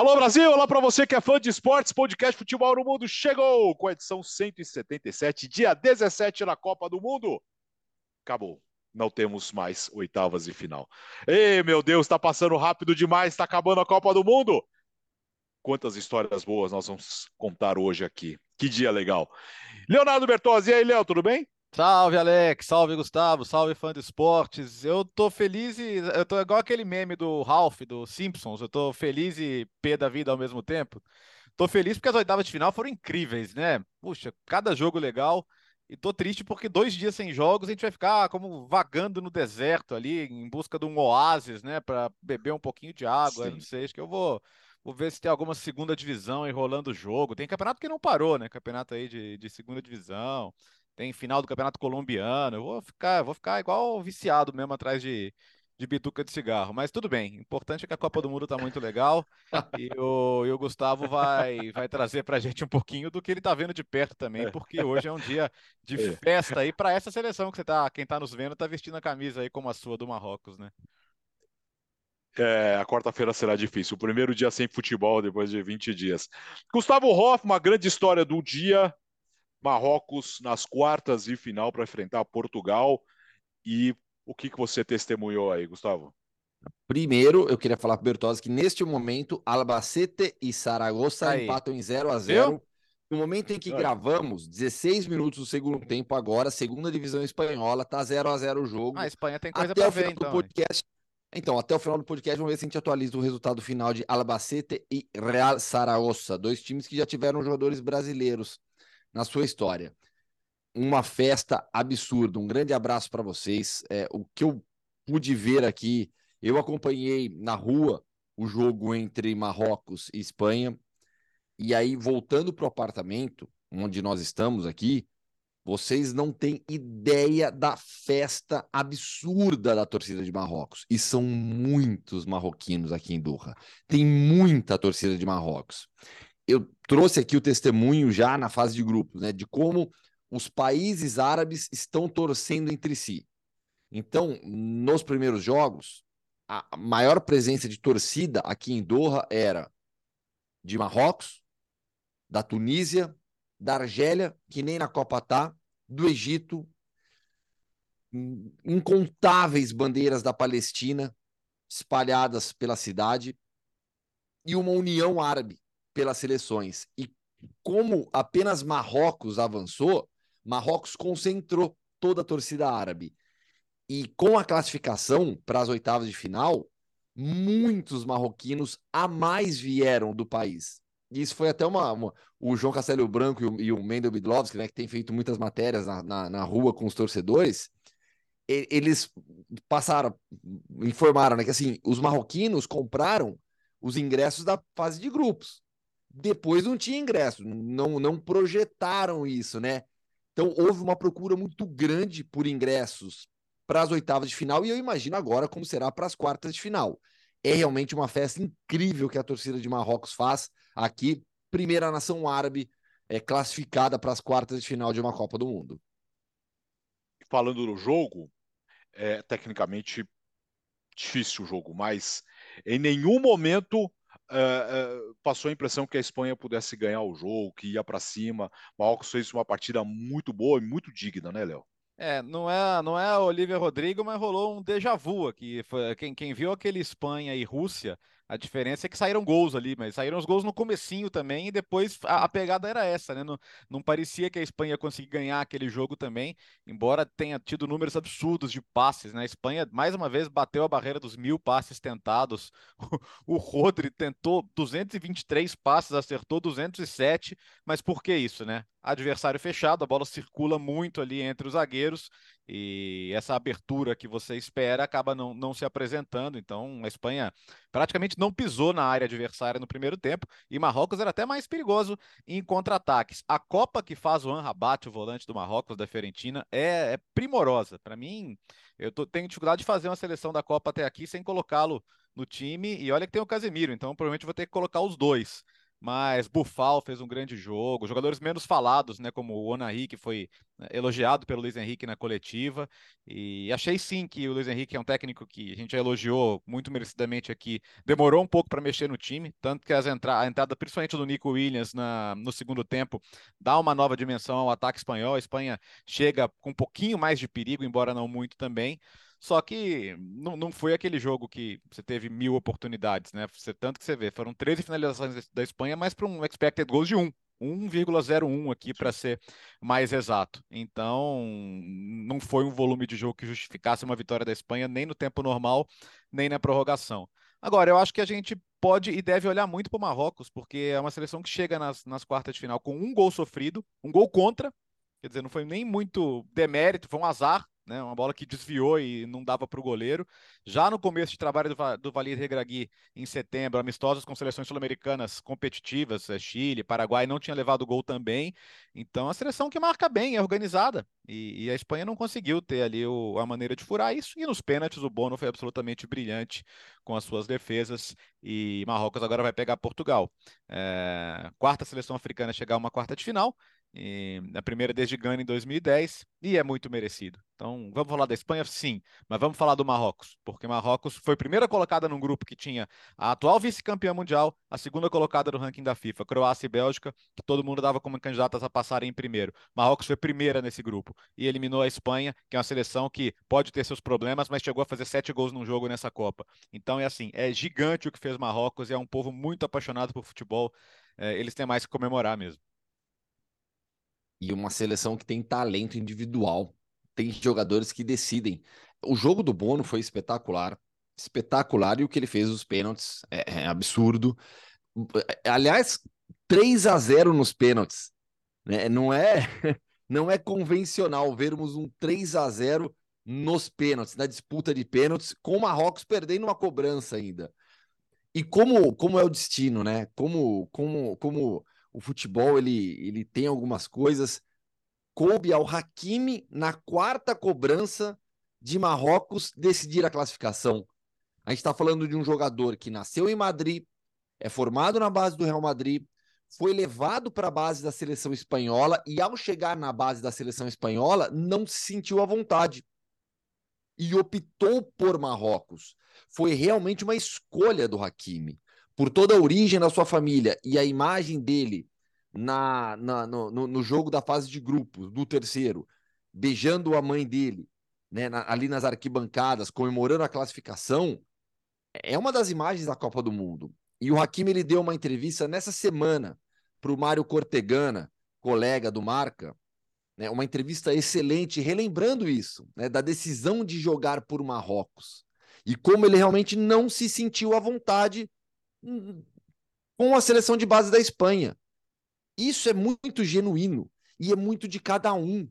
Alô Brasil, olá para você que é fã de esportes, podcast Futebol no Mundo chegou com a edição 177, dia 17 na Copa do Mundo. Acabou, não temos mais oitavas e final. Ei, meu Deus, está passando rápido demais, está acabando a Copa do Mundo. Quantas histórias boas nós vamos contar hoje aqui. Que dia legal. Leonardo Bertozzi, e aí, Léo, tudo bem? Salve, Alex. Salve, Gustavo. Salve, fã de esportes. Eu tô feliz e. Eu tô igual aquele meme do Ralph, do Simpsons. Eu tô feliz e pé da vida ao mesmo tempo. Tô feliz porque as oitavas de final foram incríveis, né? Puxa, cada jogo legal. E tô triste porque dois dias sem jogos a gente vai ficar como vagando no deserto ali, em busca de um oásis, né? Para beber um pouquinho de água. Sim. Não sei, acho que eu vou. Vou ver se tem alguma segunda divisão enrolando o jogo. Tem campeonato que não parou, né? Campeonato aí de, de segunda divisão tem final do Campeonato Colombiano. Eu vou ficar, vou ficar igual viciado mesmo atrás de, de bituca de cigarro. Mas tudo bem. O importante é que a Copa do Mundo está muito legal e o, e o Gustavo vai, vai trazer para a gente um pouquinho do que ele está vendo de perto também, é. porque hoje é um dia de é. festa aí para essa seleção que você tá, quem está nos vendo está vestindo a camisa aí como a sua do Marrocos, né? É, a quarta-feira será difícil. O primeiro dia sem futebol depois de 20 dias. Gustavo Hoff, uma grande história do dia. Marrocos nas quartas de final para enfrentar Portugal. E o que, que você testemunhou aí, Gustavo? Primeiro, eu queria falar para o Bertozzi que neste momento Albacete e Saragossa aí. empatam em 0 a 0 No momento em que aí. gravamos, 16 minutos do segundo tempo agora, segunda divisão espanhola, tá 0 a 0 o jogo. Ah, a Espanha tem coisa para ver, então. Podcast, então, até o final do podcast, vamos ver se a gente atualiza o resultado final de Albacete e Real Saragossa, dois times que já tiveram jogadores brasileiros na sua história. Uma festa absurda. Um grande abraço para vocês. É, o que eu pude ver aqui, eu acompanhei na rua o jogo entre Marrocos e Espanha. E aí, voltando para o apartamento, onde nós estamos aqui, vocês não têm ideia da festa absurda da torcida de Marrocos. E são muitos marroquinos aqui em Doha. Tem muita torcida de Marrocos eu trouxe aqui o testemunho já na fase de grupos, né, de como os países árabes estão torcendo entre si. Então, nos primeiros jogos, a maior presença de torcida aqui em Doha era de Marrocos, da Tunísia, da Argélia, que nem na Copa tá, do Egito, incontáveis bandeiras da Palestina espalhadas pela cidade e uma união árabe pelas seleções. E como apenas Marrocos avançou, Marrocos concentrou toda a torcida árabe. E com a classificação para as oitavas de final, muitos marroquinos a mais vieram do país. E isso foi até uma. uma o João Castelo Branco e o, e o Mendel Bidlovski, né, que tem feito muitas matérias na, na, na rua com os torcedores, eles passaram, informaram né, que assim, os marroquinos compraram os ingressos da fase de grupos. Depois não tinha ingresso, não, não projetaram isso, né? Então houve uma procura muito grande por ingressos para as oitavas de final e eu imagino agora como será para as quartas de final. É realmente uma festa incrível que a torcida de Marrocos faz aqui, primeira nação árabe é classificada para as quartas de final de uma Copa do Mundo. Falando do jogo, é tecnicamente difícil o jogo, mas em nenhum momento uh, passou a impressão que a Espanha pudesse ganhar o jogo, que ia para cima. Marrocos fez uma partida muito boa e muito digna, né, Léo? É, não é, não é Olivia Rodrigo, mas rolou um déjà vu aqui. Quem, quem viu aquele Espanha e Rússia a diferença é que saíram gols ali, mas saíram os gols no comecinho também e depois a, a pegada era essa, né? Não, não, parecia que a Espanha conseguir ganhar aquele jogo também, embora tenha tido números absurdos de passes, né? A Espanha mais uma vez bateu a barreira dos mil passes tentados. O, o Rodri tentou 223 passes, acertou 207, mas por que isso, né? Adversário fechado, a bola circula muito ali entre os zagueiros e essa abertura que você espera acaba não, não se apresentando. Então, a Espanha praticamente não pisou na área adversária no primeiro tempo e Marrocos era até mais perigoso em contra-ataques. A Copa que faz o Anrabat, o volante do Marrocos, da Fiorentina, é, é primorosa. Para mim, eu tô, tenho dificuldade de fazer uma seleção da Copa até aqui sem colocá-lo no time. E olha que tem o Casemiro, então provavelmente vou ter que colocar os dois. Mas Bufal fez um grande jogo, jogadores menos falados, né, como o Onahi, que foi né, elogiado pelo Luiz Henrique na coletiva, e achei sim que o Luiz Henrique é um técnico que a gente já elogiou muito merecidamente aqui, demorou um pouco para mexer no time, tanto que as entra a entrada principalmente do Nico Williams na, no segundo tempo dá uma nova dimensão ao ataque espanhol, a Espanha chega com um pouquinho mais de perigo, embora não muito também, só que não, não foi aquele jogo que você teve mil oportunidades, né? Você, tanto que você vê, foram 13 finalizações da Espanha, mas para um expected goals de 1. 1,01 aqui para ser mais exato. Então, não foi um volume de jogo que justificasse uma vitória da Espanha nem no tempo normal, nem na prorrogação. Agora, eu acho que a gente pode e deve olhar muito para o Marrocos, porque é uma seleção que chega nas, nas quartas de final com um gol sofrido, um gol contra, quer dizer, não foi nem muito demérito, foi um azar né? Uma bola que desviou e não dava para o goleiro. Já no começo de trabalho do, do Valir Regragui, em setembro, amistosos com seleções sul-americanas competitivas, é, Chile, Paraguai, não tinha levado gol também. Então, a seleção que marca bem, é organizada. E, e a Espanha não conseguiu ter ali o, a maneira de furar isso. E nos pênaltis, o Bono foi absolutamente brilhante com as suas defesas. E Marrocos agora vai pegar Portugal. É, quarta seleção africana chegar a uma quarta de final. E a primeira desde Gana em 2010 e é muito merecido. Então, vamos falar da Espanha? Sim, mas vamos falar do Marrocos, porque Marrocos foi primeira colocada num grupo que tinha a atual vice-campeã mundial, a segunda colocada no ranking da FIFA, Croácia e Bélgica, que todo mundo dava como candidatas a passarem em primeiro. Marrocos foi primeira nesse grupo e eliminou a Espanha, que é uma seleção que pode ter seus problemas, mas chegou a fazer sete gols num jogo nessa Copa. Então, é assim, é gigante o que fez Marrocos é um povo muito apaixonado por futebol. É, eles têm mais que comemorar mesmo e uma seleção que tem talento individual. Tem jogadores que decidem. O jogo do Bono foi espetacular, espetacular, e o que ele fez os pênaltis é, é absurdo. Aliás, 3 a 0 nos pênaltis. Né? Não é não é convencional vermos um 3 a 0 nos pênaltis, na disputa de pênaltis, com o Marrocos perdendo uma cobrança ainda. E como, como é o destino, né? Como, como, como o futebol ele, ele tem algumas coisas. Coube ao Hakimi na quarta cobrança de Marrocos decidir a classificação. A gente está falando de um jogador que nasceu em Madrid, é formado na base do Real Madrid, foi levado para a base da seleção espanhola e, ao chegar na base da seleção espanhola, não se sentiu à vontade e optou por Marrocos. Foi realmente uma escolha do Hakimi por toda a origem da sua família e a imagem dele na, na no, no, jogo da fase de grupos, do terceiro, beijando a mãe dele, né, na, ali nas arquibancadas, comemorando a classificação, é uma das imagens da Copa do Mundo. E o Hakimi ele deu uma entrevista nessa semana para o Mário Cortegana, colega do Marca, né, uma entrevista excelente, relembrando isso, né, da decisão de jogar por Marrocos e como ele realmente não se sentiu à vontade com a seleção de base da Espanha. Isso é muito genuíno e é muito de cada um.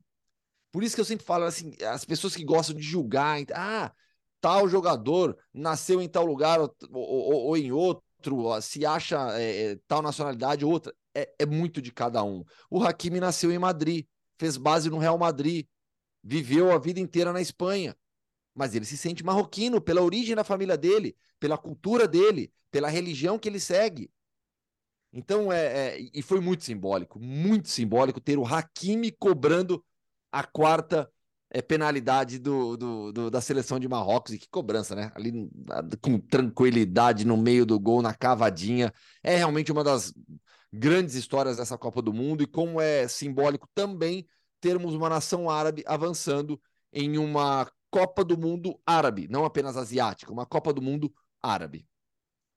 Por isso que eu sempre falo assim, as pessoas que gostam de julgar, ah, tal jogador nasceu em tal lugar ou, ou, ou em outro, se acha é, é, tal nacionalidade ou outra, é, é muito de cada um. O Hakimi nasceu em Madrid, fez base no Real Madrid, viveu a vida inteira na Espanha mas ele se sente marroquino pela origem da família dele, pela cultura dele, pela religião que ele segue. Então, é, é, e foi muito simbólico, muito simbólico ter o Hakimi cobrando a quarta é, penalidade do, do, do, da seleção de Marrocos. E que cobrança, né? Ali com tranquilidade no meio do gol, na cavadinha. É realmente uma das grandes histórias dessa Copa do Mundo e como é simbólico também termos uma nação árabe avançando em uma Copa do Mundo árabe, não apenas asiática, uma Copa do Mundo árabe.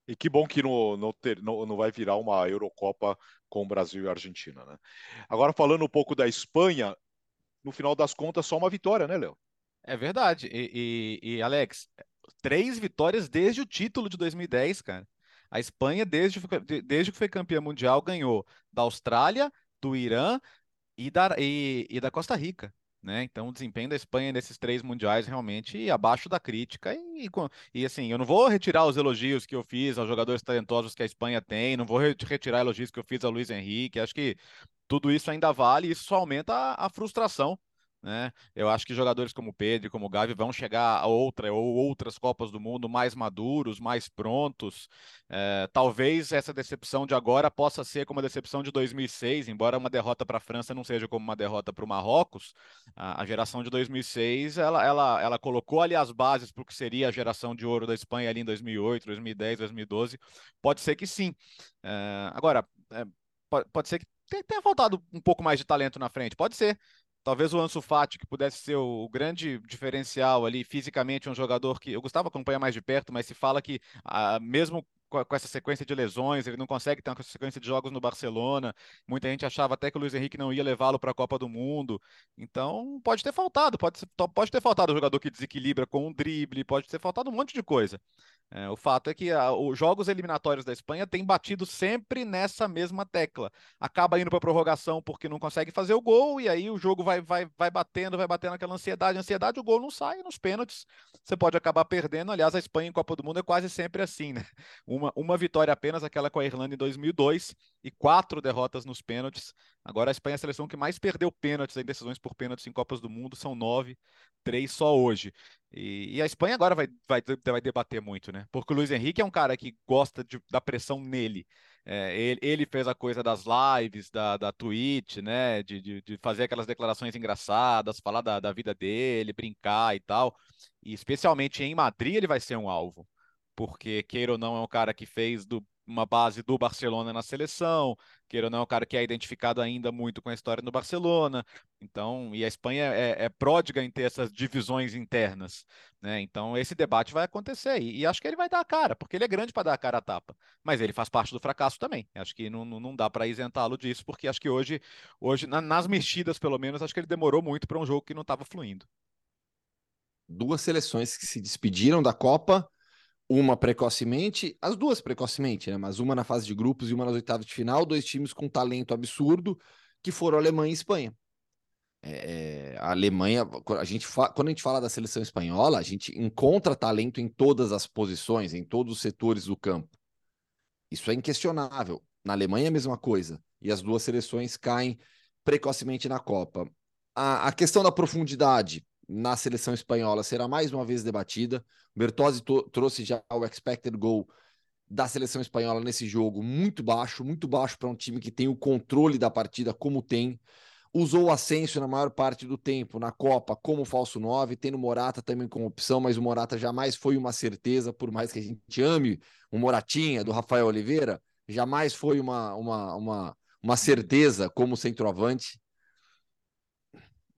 E que bom que não, não, ter, não, não vai virar uma Eurocopa com Brasil e Argentina, né? Agora, falando um pouco da Espanha, no final das contas, só uma vitória, né, Léo? É verdade. E, e, e, Alex, três vitórias desde o título de 2010, cara. A Espanha, desde, desde que foi campeã mundial, ganhou da Austrália, do Irã e da, e, e da Costa Rica. Né? Então, o desempenho da Espanha nesses três mundiais realmente abaixo da crítica. E, e, assim, eu não vou retirar os elogios que eu fiz aos jogadores talentosos que a Espanha tem, não vou retirar elogios que eu fiz ao Luiz Henrique. Acho que tudo isso ainda vale e isso só aumenta a, a frustração né? Eu acho que jogadores como Pedro, como Gavi vão chegar a outra ou outras Copas do Mundo mais maduros, mais prontos. É, talvez essa decepção de agora possa ser como a decepção de 2006, embora uma derrota para a França não seja como uma derrota para o Marrocos. A, a, geração de 2006 ela, ela, ela colocou ali as bases para o que seria a geração de ouro da Espanha ali em 2008, 2010, 2012. Pode ser que sim. É, agora, é, pode, pode ser que tenha faltado um pouco mais de talento na frente, pode ser. Talvez o Ansu Fati, que pudesse ser o, grande diferencial ali, fisicamente, um jogador que eu gostava de acompanhar mais de perto, mas se fala que, ah, mesmo com, essa sequência de lesões, ele não consegue ter uma sequência de jogos no Barcelona. Muita gente achava até que o Luiz Henrique não ia levá-lo para a Copa do Mundo. Então, pode ter faltado, pode, pode ter faltado o jogador que desequilibra com um drible, pode ter faltado um monte de coisa. É, o fato é que a, os jogos eliminatórios da Espanha têm batido sempre nessa mesma tecla. Acaba indo para prorrogação porque não consegue fazer o gol, e aí o jogo vai, vai, vai batendo, vai batendo aquela ansiedade. Ansiedade, o gol não sai nos pênaltis. Você pode acabar perdendo. Aliás, a Espanha em Copa do Mundo é quase sempre assim, né? uma vitória apenas, aquela com a Irlanda em 2002, e quatro derrotas nos pênaltis. Agora a Espanha é a seleção que mais perdeu pênaltis em decisões por pênaltis em Copas do Mundo, são nove, três só hoje. E, e, a Espanha agora vai, vai, vai debater muito, né? Porque o Luiz Henrique é um cara que gosta de, da pressão nele. É, ele, ele, fez a coisa das lives, da, da Twitch, né? De, de, de fazer aquelas declarações engraçadas, falar da, da vida dele, brincar e tal. E especialmente em Madrid ele vai ser um alvo. Porque, queira ou não, é um cara que fez do uma base do Barcelona na seleção, queira ou não, é um cara que é identificado ainda muito com a história do Barcelona. Então, e a Espanha é, é pródiga em ter essas divisões internas, né? Então, esse debate vai acontecer e, e acho que ele vai dar a cara, porque ele é grande para dar a cara a tapa, mas ele faz parte do fracasso também. Acho que não, não dá para isentá-lo disso, porque acho que hoje, hoje na, nas mexidas, pelo menos, acho que ele demorou muito para um jogo que não estava fluindo. Duas seleções que se despediram da Copa uma precocemente, as duas precocemente, né? Mas uma na fase de grupos e uma nas oitavas de final, dois times com talento absurdo, que foram Alemanha e Espanha. É, é a Alemanha, a gente quando a gente fala da seleção espanhola, a gente encontra talento em todas as posições, em todos os setores do campo. Isso é inquestionável. Na Alemanha é a mesma coisa. E as duas seleções caem precocemente na Copa. A, a questão da profundidade, na seleção espanhola será mais uma vez debatida. Bertozzi trouxe já o expected goal da seleção espanhola nesse jogo muito baixo, muito baixo para um time que tem o controle da partida como tem. Usou o Asensio na maior parte do tempo na Copa como falso 9, tendo Morata também como opção, mas o Morata jamais foi uma certeza, por mais que a gente ame o Moratinha do Rafael Oliveira, jamais foi uma, uma, uma, uma certeza como centroavante.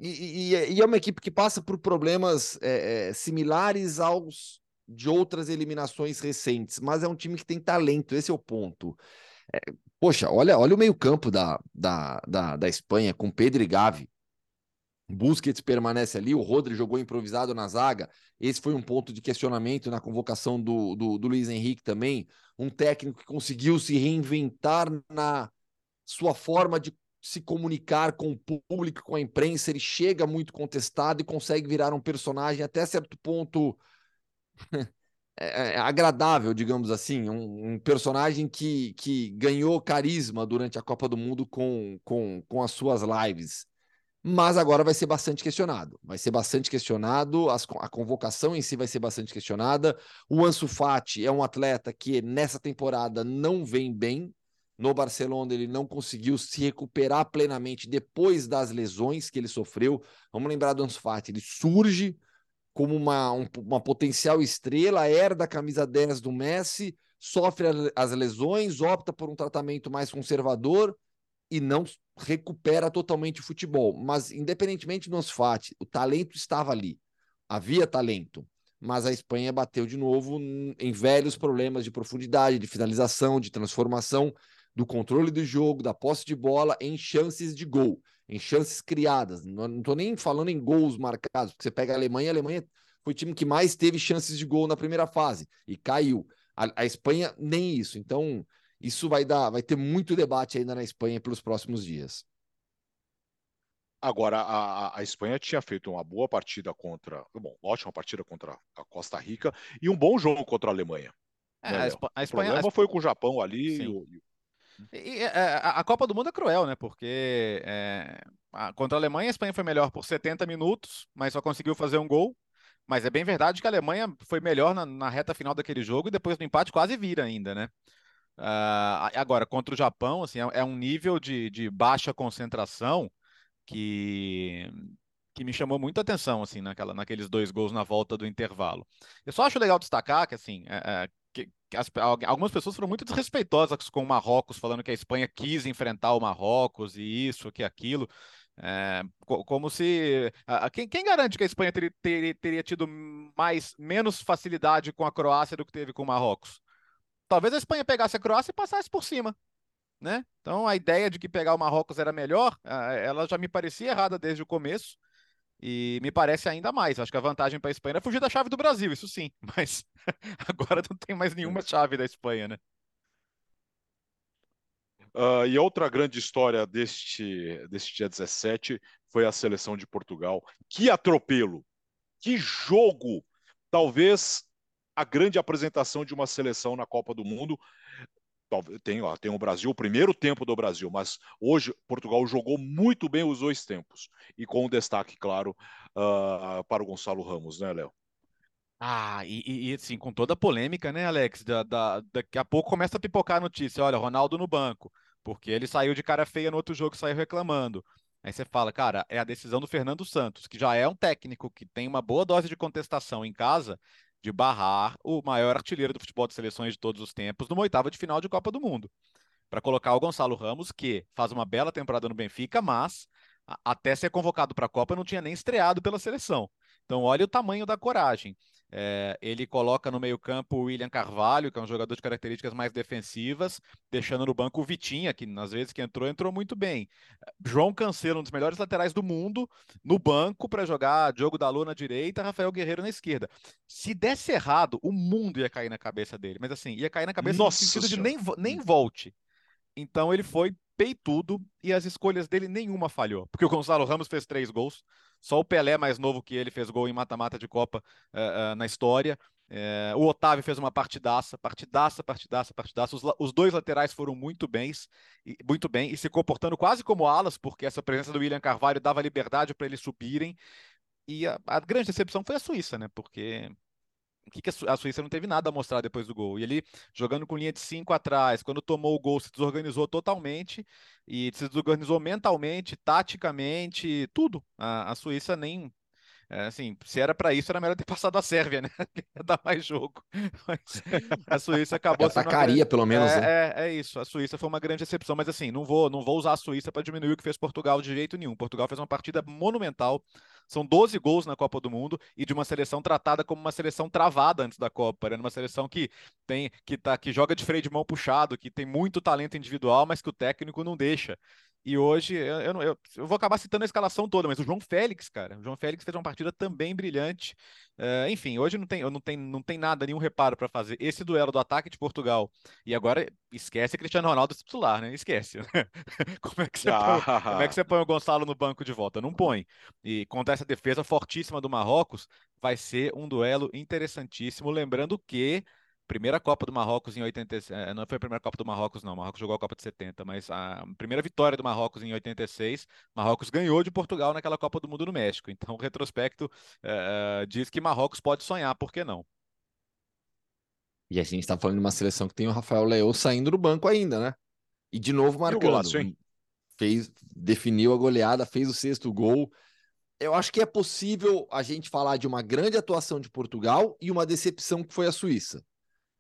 E, e, e, é uma equipe que passa por problemas é, é, similares aos de outras eliminações recentes, mas é um time que tem talento, esse é o ponto. É, poxa, olha, olha o meio-campo da, da, da, da Espanha com Pedro e Gavi. Busquets permanece ali, o Rodri jogou improvisado na zaga. Esse foi um ponto de questionamento na convocação do, do, do Luiz Henrique também. Um técnico que conseguiu se reinventar na sua forma de se comunicar com o público, com a imprensa, ele chega muito contestado e consegue virar um personagem até certo ponto é, é, agradável, digamos assim, um, um, personagem que, que ganhou carisma durante a Copa do Mundo com, com, com as suas lives. Mas agora vai ser bastante questionado. Vai ser bastante questionado, as, a convocação em si vai ser bastante questionada. O Ansu Fati é um atleta que nessa temporada não vem bem, no Barcelona ele não conseguiu se recuperar plenamente depois das lesões que ele sofreu. Vamos lembrar do Ansu Fati, ele surge como uma, um, uma potencial estrela, herda a camisa 10 do Messi, sofre as lesões, opta por um tratamento mais conservador e não recupera totalmente o futebol. Mas, independentemente do Ansu Fati, o talento estava ali. Havia talento. Mas a Espanha bateu de novo em velhos problemas de profundidade, de finalização, de transformação do controle do jogo, da posse de bola em chances de gol, em chances criadas. Não estou nem falando em gols marcados, porque você pega a Alemanha, a Alemanha foi o time que mais teve chances de gol na primeira fase e caiu. A, a Espanha nem isso. Então, isso vai dar, vai ter muito debate ainda na Espanha pelos próximos dias. Agora, a, a, Espanha tinha feito uma boa partida contra. Bom, ótima partida contra a Costa Rica e um bom jogo contra a Alemanha. É, né, a, Espanha, o problema foi com o Japão ali. E o, E, é, a, a, Copa do Mundo é cruel, né? Porque é, a, contra a Alemanha, a Espanha foi melhor por 70 minutos, mas só conseguiu fazer um gol. Mas é bem verdade que a Alemanha foi melhor na, na reta final daquele jogo e depois do empate quase vira ainda, né? Uh, agora, contra o Japão, assim, é, é um nível de, de baixa concentração que, que me chamou muito atenção, assim, naquela, naqueles dois gols na volta do intervalo. Eu só acho legal destacar que, assim, é, é as, algumas pessoas foram muito desrespeitosas com o Marrocos, falando que a Espanha quis enfrentar o Marrocos e isso, que aquilo. É, como se. quem, quem, garante que a Espanha teria, teria, teria, tido mais, menos facilidade com a Croácia do que teve com o Marrocos? Talvez a Espanha pegasse a Croácia e passasse por cima. Né? Então a ideia de que pegar o Marrocos era melhor, ela já me parecia errada desde o começo. E me parece ainda mais. Acho que a vantagem para a Espanha é fugir da chave do Brasil, isso sim. Mas agora não tem mais nenhuma chave da Espanha, né? Uh, e outra grande história deste, deste dia 17 foi a seleção de Portugal. Que atropelo! Que jogo! Talvez a grande apresentação de uma seleção na Copa do Mundo. Tem, ó, tem o Brasil, o primeiro tempo do Brasil, mas hoje Portugal jogou muito bem os dois tempos. E com um destaque, claro, uh, para o Gonçalo Ramos, né, Léo? Ah, e, e, assim, com toda a polêmica, né, Alex? Da, da, daqui a pouco começa a pipocar a notícia. Olha, Ronaldo no banco porque ele saiu de cara feia no outro jogo, saiu reclamando. Aí você fala, cara, é a decisão do Fernando Santos, que já é um técnico que tem uma boa dose de contestação em casa, de barrar o maior artilheiro do futebol de seleções de todos os tempos numa oitava de final de Copa do Mundo. Para colocar o Gonçalo Ramos, que faz uma bela temporada no Benfica, mas até ser convocado para a Copa não tinha nem estreado pela seleção. Então, olha o tamanho da coragem. É, ele coloca no meio-campo o William Carvalho, que é um jogador de características mais defensivas, deixando no banco o Vitinha, que nas vezes que entrou, entrou muito bem. João Cancelo, um dos melhores laterais do mundo, no banco para jogar Diogo Dalô na direita, Rafael Guerreiro na esquerda. Se desse errado, o mundo ia cair na cabeça dele. Mas assim, ia cair na cabeça Nossa no sentido senhora. de nem, nem volte. Então ele foi peitudo e as escolhas dele nenhuma falhou. Porque o Gonçalo Ramos fez três gols, só o Pelé, mais novo que ele, fez gol em mata-mata de Copa uh, uh, na história. Uh, o Otávio fez uma partidaça, partidaça, partidaça, partidaça. Os, os, dois laterais foram muito bem, muito bem e se comportando quase como alas, porque essa presença do William Carvalho dava liberdade para eles subirem. E a, a, grande decepção foi a Suíça, né? Porque que, que a Suíça não teve nada a mostrar depois do gol. E ele jogando com linha de cinco atrás, quando tomou o gol, se desorganizou totalmente e se desorganizou mentalmente, taticamente, tudo. A, a Suíça nem é, assim, se era para isso, era melhor ter passado a Sérvia, né? Ia dar mais jogo. Mas a Suíça acabou sendo. Atacaria, grande... pelo menos. É, né? é, é, isso. A Suíça foi uma grande exceção, mas assim, não vou, não vou usar a Suíça para diminuir o que fez Portugal de jeito nenhum. Portugal fez uma partida monumental. São 12 gols na Copa do Mundo e de uma seleção tratada como uma seleção travada antes da Copa. Era né? uma seleção que tem que, tá, que joga de freio de mão puxado, que tem muito talento individual, mas que o técnico não deixa. E hoje, eu, eu, eu, eu, vou acabar citando a escalação toda, mas o João Félix, cara, o João Félix fez uma partida também brilhante. Uh, enfim, hoje não tem, não, tem, não tem nada, nenhum reparo para fazer. Esse duelo do ataque de Portugal, e agora esquece Cristiano Ronaldo titular, né? Esquece. como, é que você ah. põe, como é que você põe o Gonçalo no banco de volta? Não põe. E contra essa defesa fortíssima do Marrocos, vai ser um duelo interessantíssimo. Lembrando que primeira Copa do Marrocos em 86, eh, não foi a primeira Copa do Marrocos não, o Marrocos jogou a Copa de 70, mas a primeira vitória do Marrocos em 86, Marrocos ganhou de Portugal naquela Copa do Mundo no México, então o retrospecto uh, diz que Marrocos pode sonhar, por que não? E a gente está falando de uma seleção que tem o Rafael Leão saindo do banco ainda, né? E de novo marcando. Golaço, fez, definiu a goleada, fez o sexto gol. Eu acho que é possível a gente falar de uma grande atuação de Portugal e uma decepção que foi a Suíça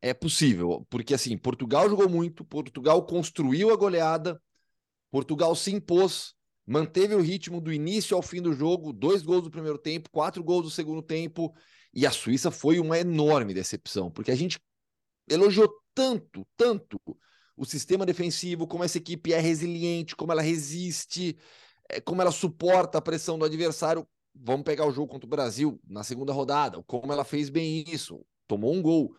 é possível, porque assim, Portugal jogou muito, Portugal construiu a goleada, Portugal se impôs, manteve o ritmo do início ao fim do jogo, dois gols do primeiro tempo, quatro gols do segundo tempo, e a Suíça foi uma enorme decepção, porque a gente elogiou tanto, tanto o sistema defensivo, como essa equipe é resiliente, como ela resiste, é, como ela suporta a pressão do adversário. Vamos pegar o jogo contra o Brasil na segunda rodada, como ela fez bem isso, tomou um gol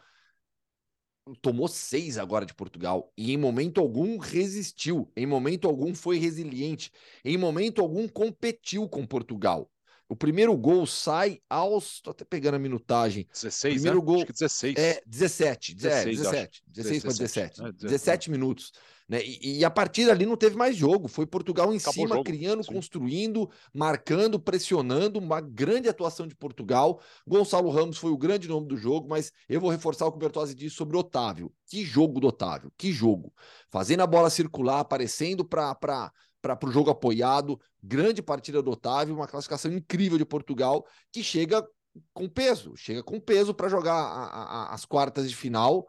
tomou seis agora de Portugal e em momento algum resistiu, em momento algum foi resiliente, em momento algum competiu com Portugal. O primeiro gol sai aos. Tô até pegando a minutagem. 16, Primeiro né? gol- Acho que 16. É 17, 17, 16, 17, 16 para 17, 17, é, 17, 17 minutos. Né? E, e a partir dali não teve mais jogo. Foi Portugal em Acabou cima, jogo, criando, sim. construindo, marcando, pressionando. Uma grande atuação de Portugal. Gonçalo Ramos foi o grande nome do jogo, mas eu vou reforçar o que o Bertozzi disse sobre o Otávio. Que jogo do Otávio, que jogo. Fazendo a bola circular, aparecendo para para o jogo apoiado. Grande partida do Otávio, uma classificação incrível de Portugal, que chega com peso, chega com peso para jogar a- a- as quartas de final.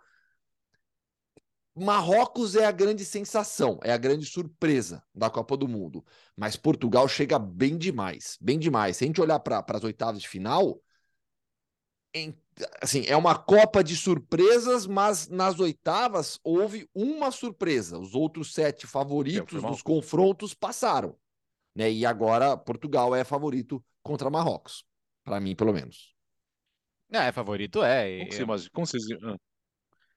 Marrocos é a grande sensação, é a grande surpresa da Copa do Mundo. Mas Portugal chega bem demais, bem demais. Se a gente olhar para as oitavas de final, em- assim, é uma Copa de surpresas, mas nas oitavas houve uma surpresa. Os outros sete favoritos dos confrontos passaram. Né? E agora Portugal é favorito contra Marrocos. Para mim, pelo menos. É, favorito é. Como, que você imagina- como vocês, ah,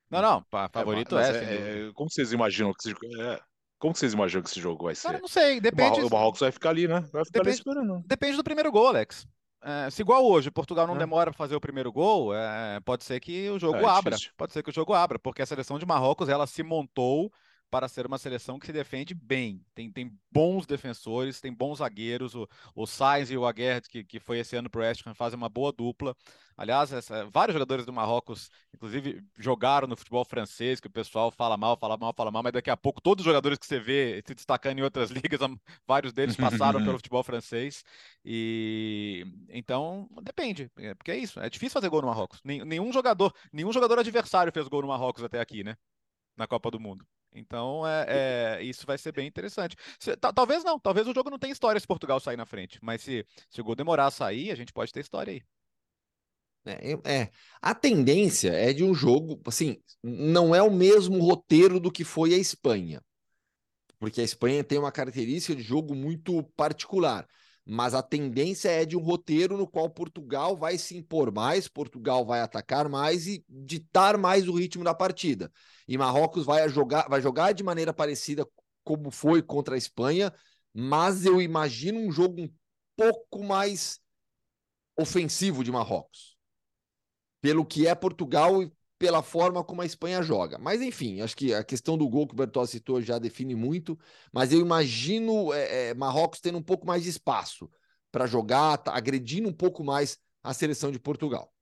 Não, não, pa- favorito é. sem dúvida. é, como vocês imaginam que esse, é, como vocês imaginam que esse jogo vai ser? Cara, não sei, o, depende. O Marrocos vai ficar ali, né? Vai ficar ali Depende- esperando. Depende do primeiro gol, Alex. É, se igual hoje, Portugal não É. demora para fazer o primeiro gol, é, pode ser que o jogo É, abra. Pode ser que o jogo abra, porque a seleção de Marrocos ela se montou para ser uma seleção que se defende bem. Tem, tem bons defensores, tem bons zagueiros. O, o Sainz e o Aguerd, que, que foi esse ano para o West Ham, fazem uma boa dupla. Aliás, essa- vários jogadores do Marrocos, inclusive, jogaram no futebol francês, que o pessoal fala mal, fala mal, fala mal, mas daqui a pouco todos os jogadores que você vê se destacando em outras ligas, a- vários deles passaram pelo futebol francês. E então depende, é, porque é isso, é difícil fazer gol no Marrocos. Nenhum jogador, nenhum jogador adversário fez gol no Marrocos até aqui, né? Na Copa do Mundo. Então é, é- isso vai ser bem interessante. Se- ta- talvez não, talvez o jogo não tenha história se Portugal sair na frente, mas se, se o gol demorar a sair, a gente pode ter história aí. É, é. A tendência é de um jogo, assim, não é o mesmo roteiro do que foi a Espanha, porque a Espanha tem uma característica de jogo muito particular, mas a tendência é de um roteiro no qual Portugal vai se impor mais, Portugal vai atacar mais e ditar mais o ritmo da partida. E Marrocos vai jogar, vai jogar de maneira parecida como foi contra a Espanha, mas eu imagino um jogo um pouco mais ofensivo de Marrocos pelo que é Portugal e pela forma como a Espanha joga. Mas enfim, acho que a questão do gol que o Bertozzi citou já define muito, mas eu imagino é, é, Marrocos tendo um pouco mais de espaço para jogar, tá agredindo um pouco mais a seleção de Portugal.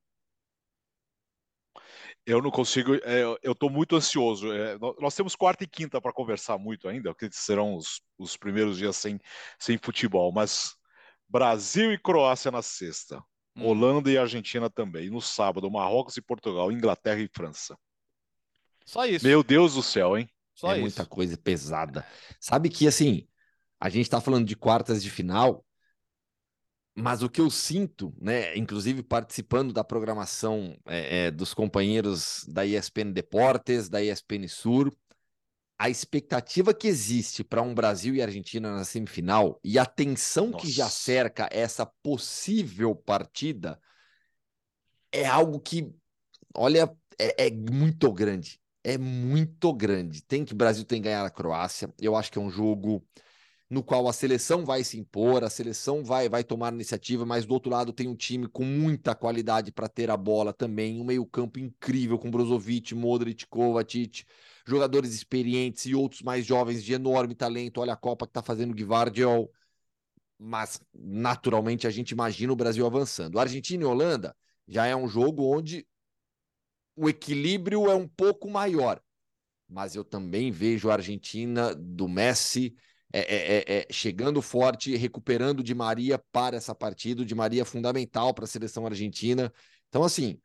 Eu não consigo, é, eu estou muito ansioso. É, nó- nós temos quarta e quinta para conversar muito ainda, que serão os, os primeiros dias sem, sem futebol, mas Brasil e Croácia na sexta, Hum. Holanda e Argentina também. E no sábado, Marrocos e Portugal, Inglaterra e França. Só isso. Meu Deus do céu, hein? só é isso. muita coisa pesada. Sabe que assim, a gente está falando de quartas de final, mas o que eu sinto, né, inclusive participando da programação é, é, dos companheiros da ESPN Deportes, da ESPN Sur, a expectativa que existe para um Brasil e Argentina na semifinal e a tensão que já Nossa. cerca essa possível partida é algo que, olha, é, é muito grande. É muito grande. Tem que o Brasil tem que ganhar a Croácia. Eu acho que é um jogo no qual a seleção vai se impor, a seleção vai vai tomar iniciativa, mas do outro lado tem um time com muita qualidade para ter a bola também, um meio-campo incrível com Brozovic, Modric, Kovacic, jogadores experientes e outros mais jovens de enorme talento. Olha a Copa que está fazendo Guivardiol. Mas naturalmente a gente imagina o Brasil avançando. Argentina e Holanda já é um jogo onde o equilíbrio é um pouco maior. Mas eu também vejo a Argentina do Messi é, é, é, é, chegando forte, recuperando de Maria para essa partida. O de Maria é fundamental para a seleção argentina. Então, assim,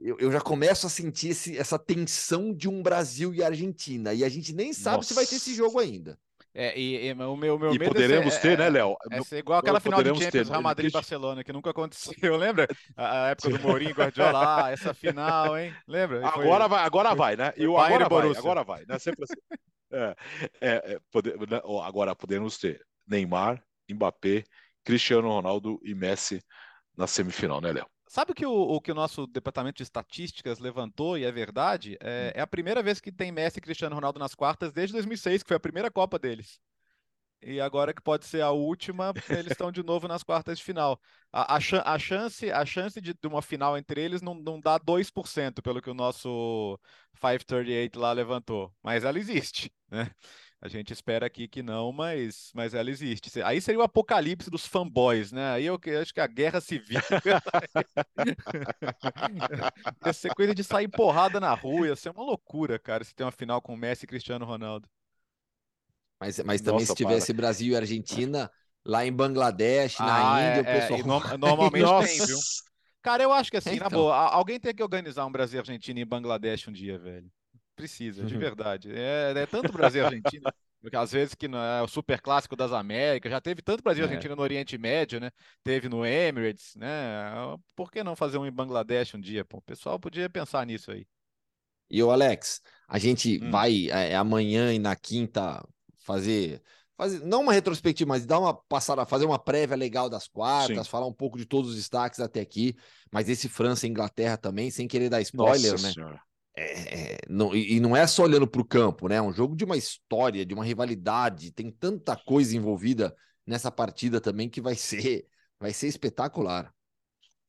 eu, eu já começo a sentir esse, essa tensão de um Brasil e Argentina. E a gente nem sabe se vai ter esse Nossa. jogo ainda. É, e, e o meu, meu E medo é ser- poderemos é- ter, né, é- Léo? É ser igual aquela final de Poderemos Champions, ter, Real né? Madrid e Barcelona, que nunca aconteceu. Lembra? A, a época do Mourinho e Guardiola, ah, essa final, hein? Lembra? Foi- Agora vai, agora foi- vai, né? E o Bayern agora vai, Borussia. agora vai, né? Sempre assim. É, é, é, pode- né, agora podemos ter Neymar, Mbappé, Cristiano Ronaldo e Messi na semifinal, né, Léo? Sabe o que o, o que o nosso departamento de estatísticas levantou, e é verdade? Hum. É, é a primeira vez que tem Messi e Cristiano Ronaldo nas quartas desde 2006, que foi a primeira Copa deles. E agora que pode ser a última, eles estão de novo nas quartas de final. A, a, a chance, a chance de, de, uma final entre eles não, não dá 2%, pelo que o nosso 538 lá levantou. Mas ela existe, né? A gente espera aqui que não, mas, mas ela existe. Aí seria o apocalipse dos fanboys, né? Aí eu acho que a guerra civil. ia ser coisa de sair porrada na rua, ia ser uma loucura, cara, se tem uma final com Messi e Cristiano Ronaldo. Mas, mas também Nossa, se tivesse para. Brasil e Argentina, lá em Bangladesh, ah, na Índia, é, o pessoal. É, no, normalmente tem, viu? Cara, eu acho que assim, então. na boa, alguém tem que organizar um Brasil e Argentina em Bangladesh um dia, velho. Precisa, de verdade. É, é tanto Brasil e Argentina. Porque às vezes que é o super clássico das Américas, já teve tanto Brasil e é. Argentina no Oriente Médio, né? Teve no Emirates, né? Por que não fazer um em Bangladesh um dia? Pô, o pessoal podia pensar nisso aí. E o Alex, a gente hum. vai é, amanhã e na quinta fazer fazer não uma retrospectiva, mas dar uma passada, fazer uma prévia legal das quartas, Sim. falar um pouco de todos os destaques até aqui, mas esse França e Inglaterra também, sem querer dar spoiler, Nossa né? Senhora. É, é, não, e não é só olhando para o campo, né? É um jogo de uma história, de uma rivalidade, tem tanta coisa envolvida nessa partida também que vai ser, vai ser espetacular.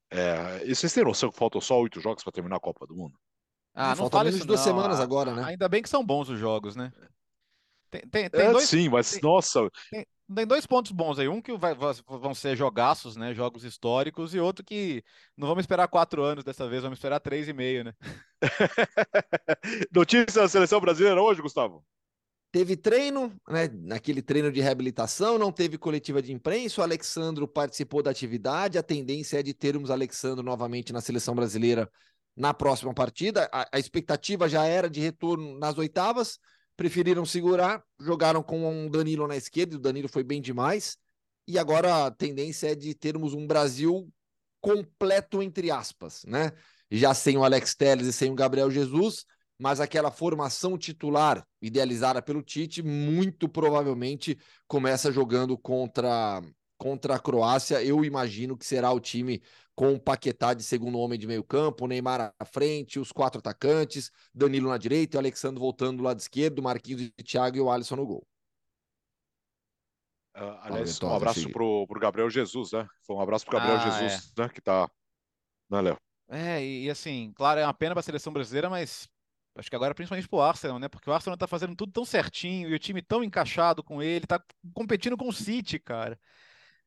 É, e vocês têm noção que faltam só oito jogos para terminar a Copa do Mundo? Ah, não, não falta menos de duas semanas agora, né? Ainda bem que são bons os jogos, né? Tem, tem, tem é, dois, sim, mas tem, nossa. Tem, dois pontos bons aí. Um que vai, vão ser jogaços, né? Jogos históricos, e outro que não vamos esperar quatro anos dessa vez, vamos esperar três e meio, né? Notícia da seleção brasileira hoje, Gustavo? Teve treino, né? Naquele treino de reabilitação, não teve coletiva de imprensa. O Alexandro participou da atividade. A tendência é de termos Alexandro novamente na seleção brasileira na próxima partida. A, a expectativa já era de retorno nas oitavas preferiram segurar, jogaram com um Danilo na esquerda, o Danilo foi bem demais, e agora a tendência é de termos um Brasil completo, entre aspas, né? Já sem o Alex Telles e sem o Gabriel Jesus, mas aquela formação titular idealizada pelo Tite muito provavelmente começa jogando contra contra a Croácia. Eu imagino que será o time com o Paquetá de segundo homem de meio campo, Neymar à frente, os quatro atacantes, Danilo na direita, o Alexandre voltando do lado esquerdo, Marquinhos e Thiago e o Alisson no gol. Uh, aliás, um abraço pro, pro Gabriel Jesus, né? Foi um abraço pro Gabriel ah, Jesus, é. né? Que tá. Né, Léo? É, e, e assim, claro, é uma pena para a seleção brasileira, mas acho que agora principalmente pro Arsenal, né? Porque o Arsenal tá fazendo tudo tão certinho e o time tão encaixado com ele, tá competindo com o City, cara.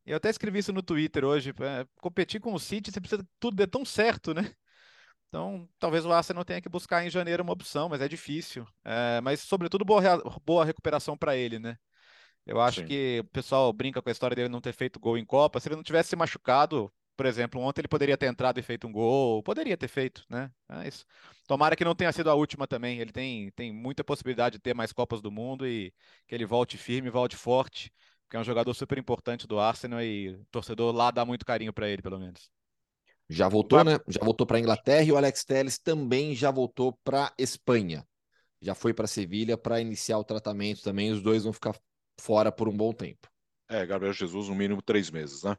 Eu até escrevi isso no Twitter hoje. É, competir com o City, você precisa tudo dê tão certo, né? Então, talvez o Arsenal tenha que buscar em janeiro uma opção, mas é difícil. É, mas, sobretudo, boa, boa recuperação para ele, né? Eu acho Sim. que o pessoal brinca com a história dele não ter feito gol em Copa. Se ele não tivesse se machucado, por exemplo, ontem ele poderia ter entrado e feito um gol, poderia ter feito, né? Mas tomara que não tenha sido a última também. Ele tem, tem muita possibilidade de ter mais Copas do Mundo e que ele volte firme, volte forte que é um jogador super importante do Arsenal e o torcedor lá dá muito carinho para ele, pelo menos. Já voltou, né? Já voltou para a Inglaterra e o Alex Telles também já voltou para Espanha. Já foi para Sevilha para iniciar o tratamento também. Os dois vão ficar fora por um bom tempo. É, Gabriel Jesus, no mínimo três meses, né?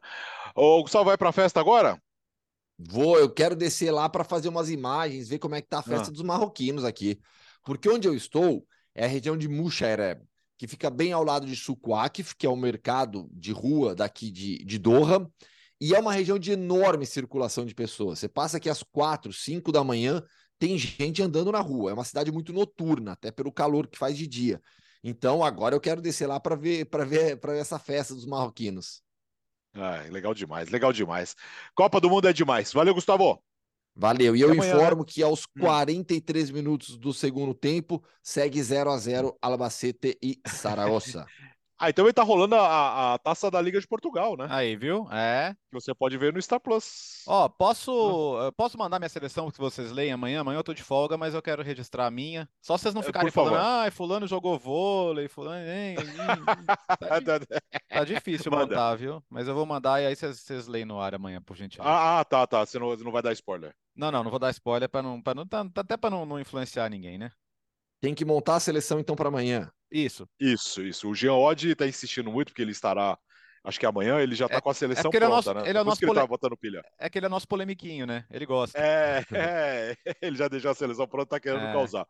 O Gustavo vai para a festa agora? Vou, eu quero descer lá para fazer umas imagens, ver como é que tá a festa ah. dos marroquinos aqui. Porque onde eu estou é a região de Mushaireb que fica bem ao lado de Sukwakif, que é o mercado de rua daqui de, de Doha, e é uma região de enorme circulação de pessoas. Você passa aqui às quatro, cinco da manhã, tem gente andando na rua. É uma cidade muito noturna, até pelo calor que faz de dia. Então agora eu quero descer lá para ver para ver para essa festa dos marroquinos. Ah, legal demais, legal demais. Copa do Mundo é demais. Valeu, Gustavo. Valeu. E eu amanhã, informo né? que aos 43 hum. minutos do segundo tempo segue 0 a 0 Albacete e Saragossa. Ah, então ele tá rolando a, a, taça da Liga de Portugal, né? Aí, viu? É. Que você pode ver no Star Plus. Ó, posso, posso mandar minha seleção que vocês leem amanhã? Amanhã eu tô de folga, mas eu quero registrar a minha. Só vocês não é, ficarem falando, ah, fulano jogou vôlei, fulano. Hein, tá, tá, difícil Manda. mandar, viu? Mas eu vou mandar e aí vocês leem no ar amanhã, por gentileza. Ah, ah, tá, tá. Você não, não vai dar spoiler. Não, não, não vou dar spoiler para não, pra não, tá, até para não, não influenciar ninguém, né? Tem que montar a seleção então para amanhã. Isso. Isso, isso. O Jean Odd está insistindo muito porque ele estará Acho que amanhã ele já está é, com a seleção é pronta, ele é nosso, né? Ele é nosso que pole... ele botando pilha. É que ele é nosso polemiquinho, né? Ele gosta. É, é ele já deixou a seleção pronta, tá querendo é. causar.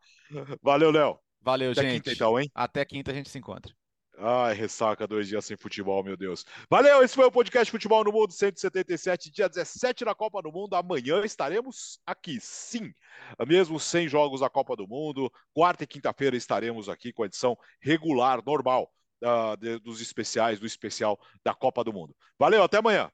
Valeu, Léo. Valeu, Até gente. Até quinta então, hein? Até quinta a gente se encontra. Ai, ressaca dois dias sem futebol, meu Deus. Valeu, esse foi o podcast Futebol no Mundo 177, dia 17 da Copa do Mundo. Amanhã estaremos aqui, sim, mesmo sem jogos da Copa do Mundo. Quarta e quinta-feira estaremos aqui com a edição regular, normal, uh, dos especiais, do especial da Copa do Mundo. Valeu, até amanhã.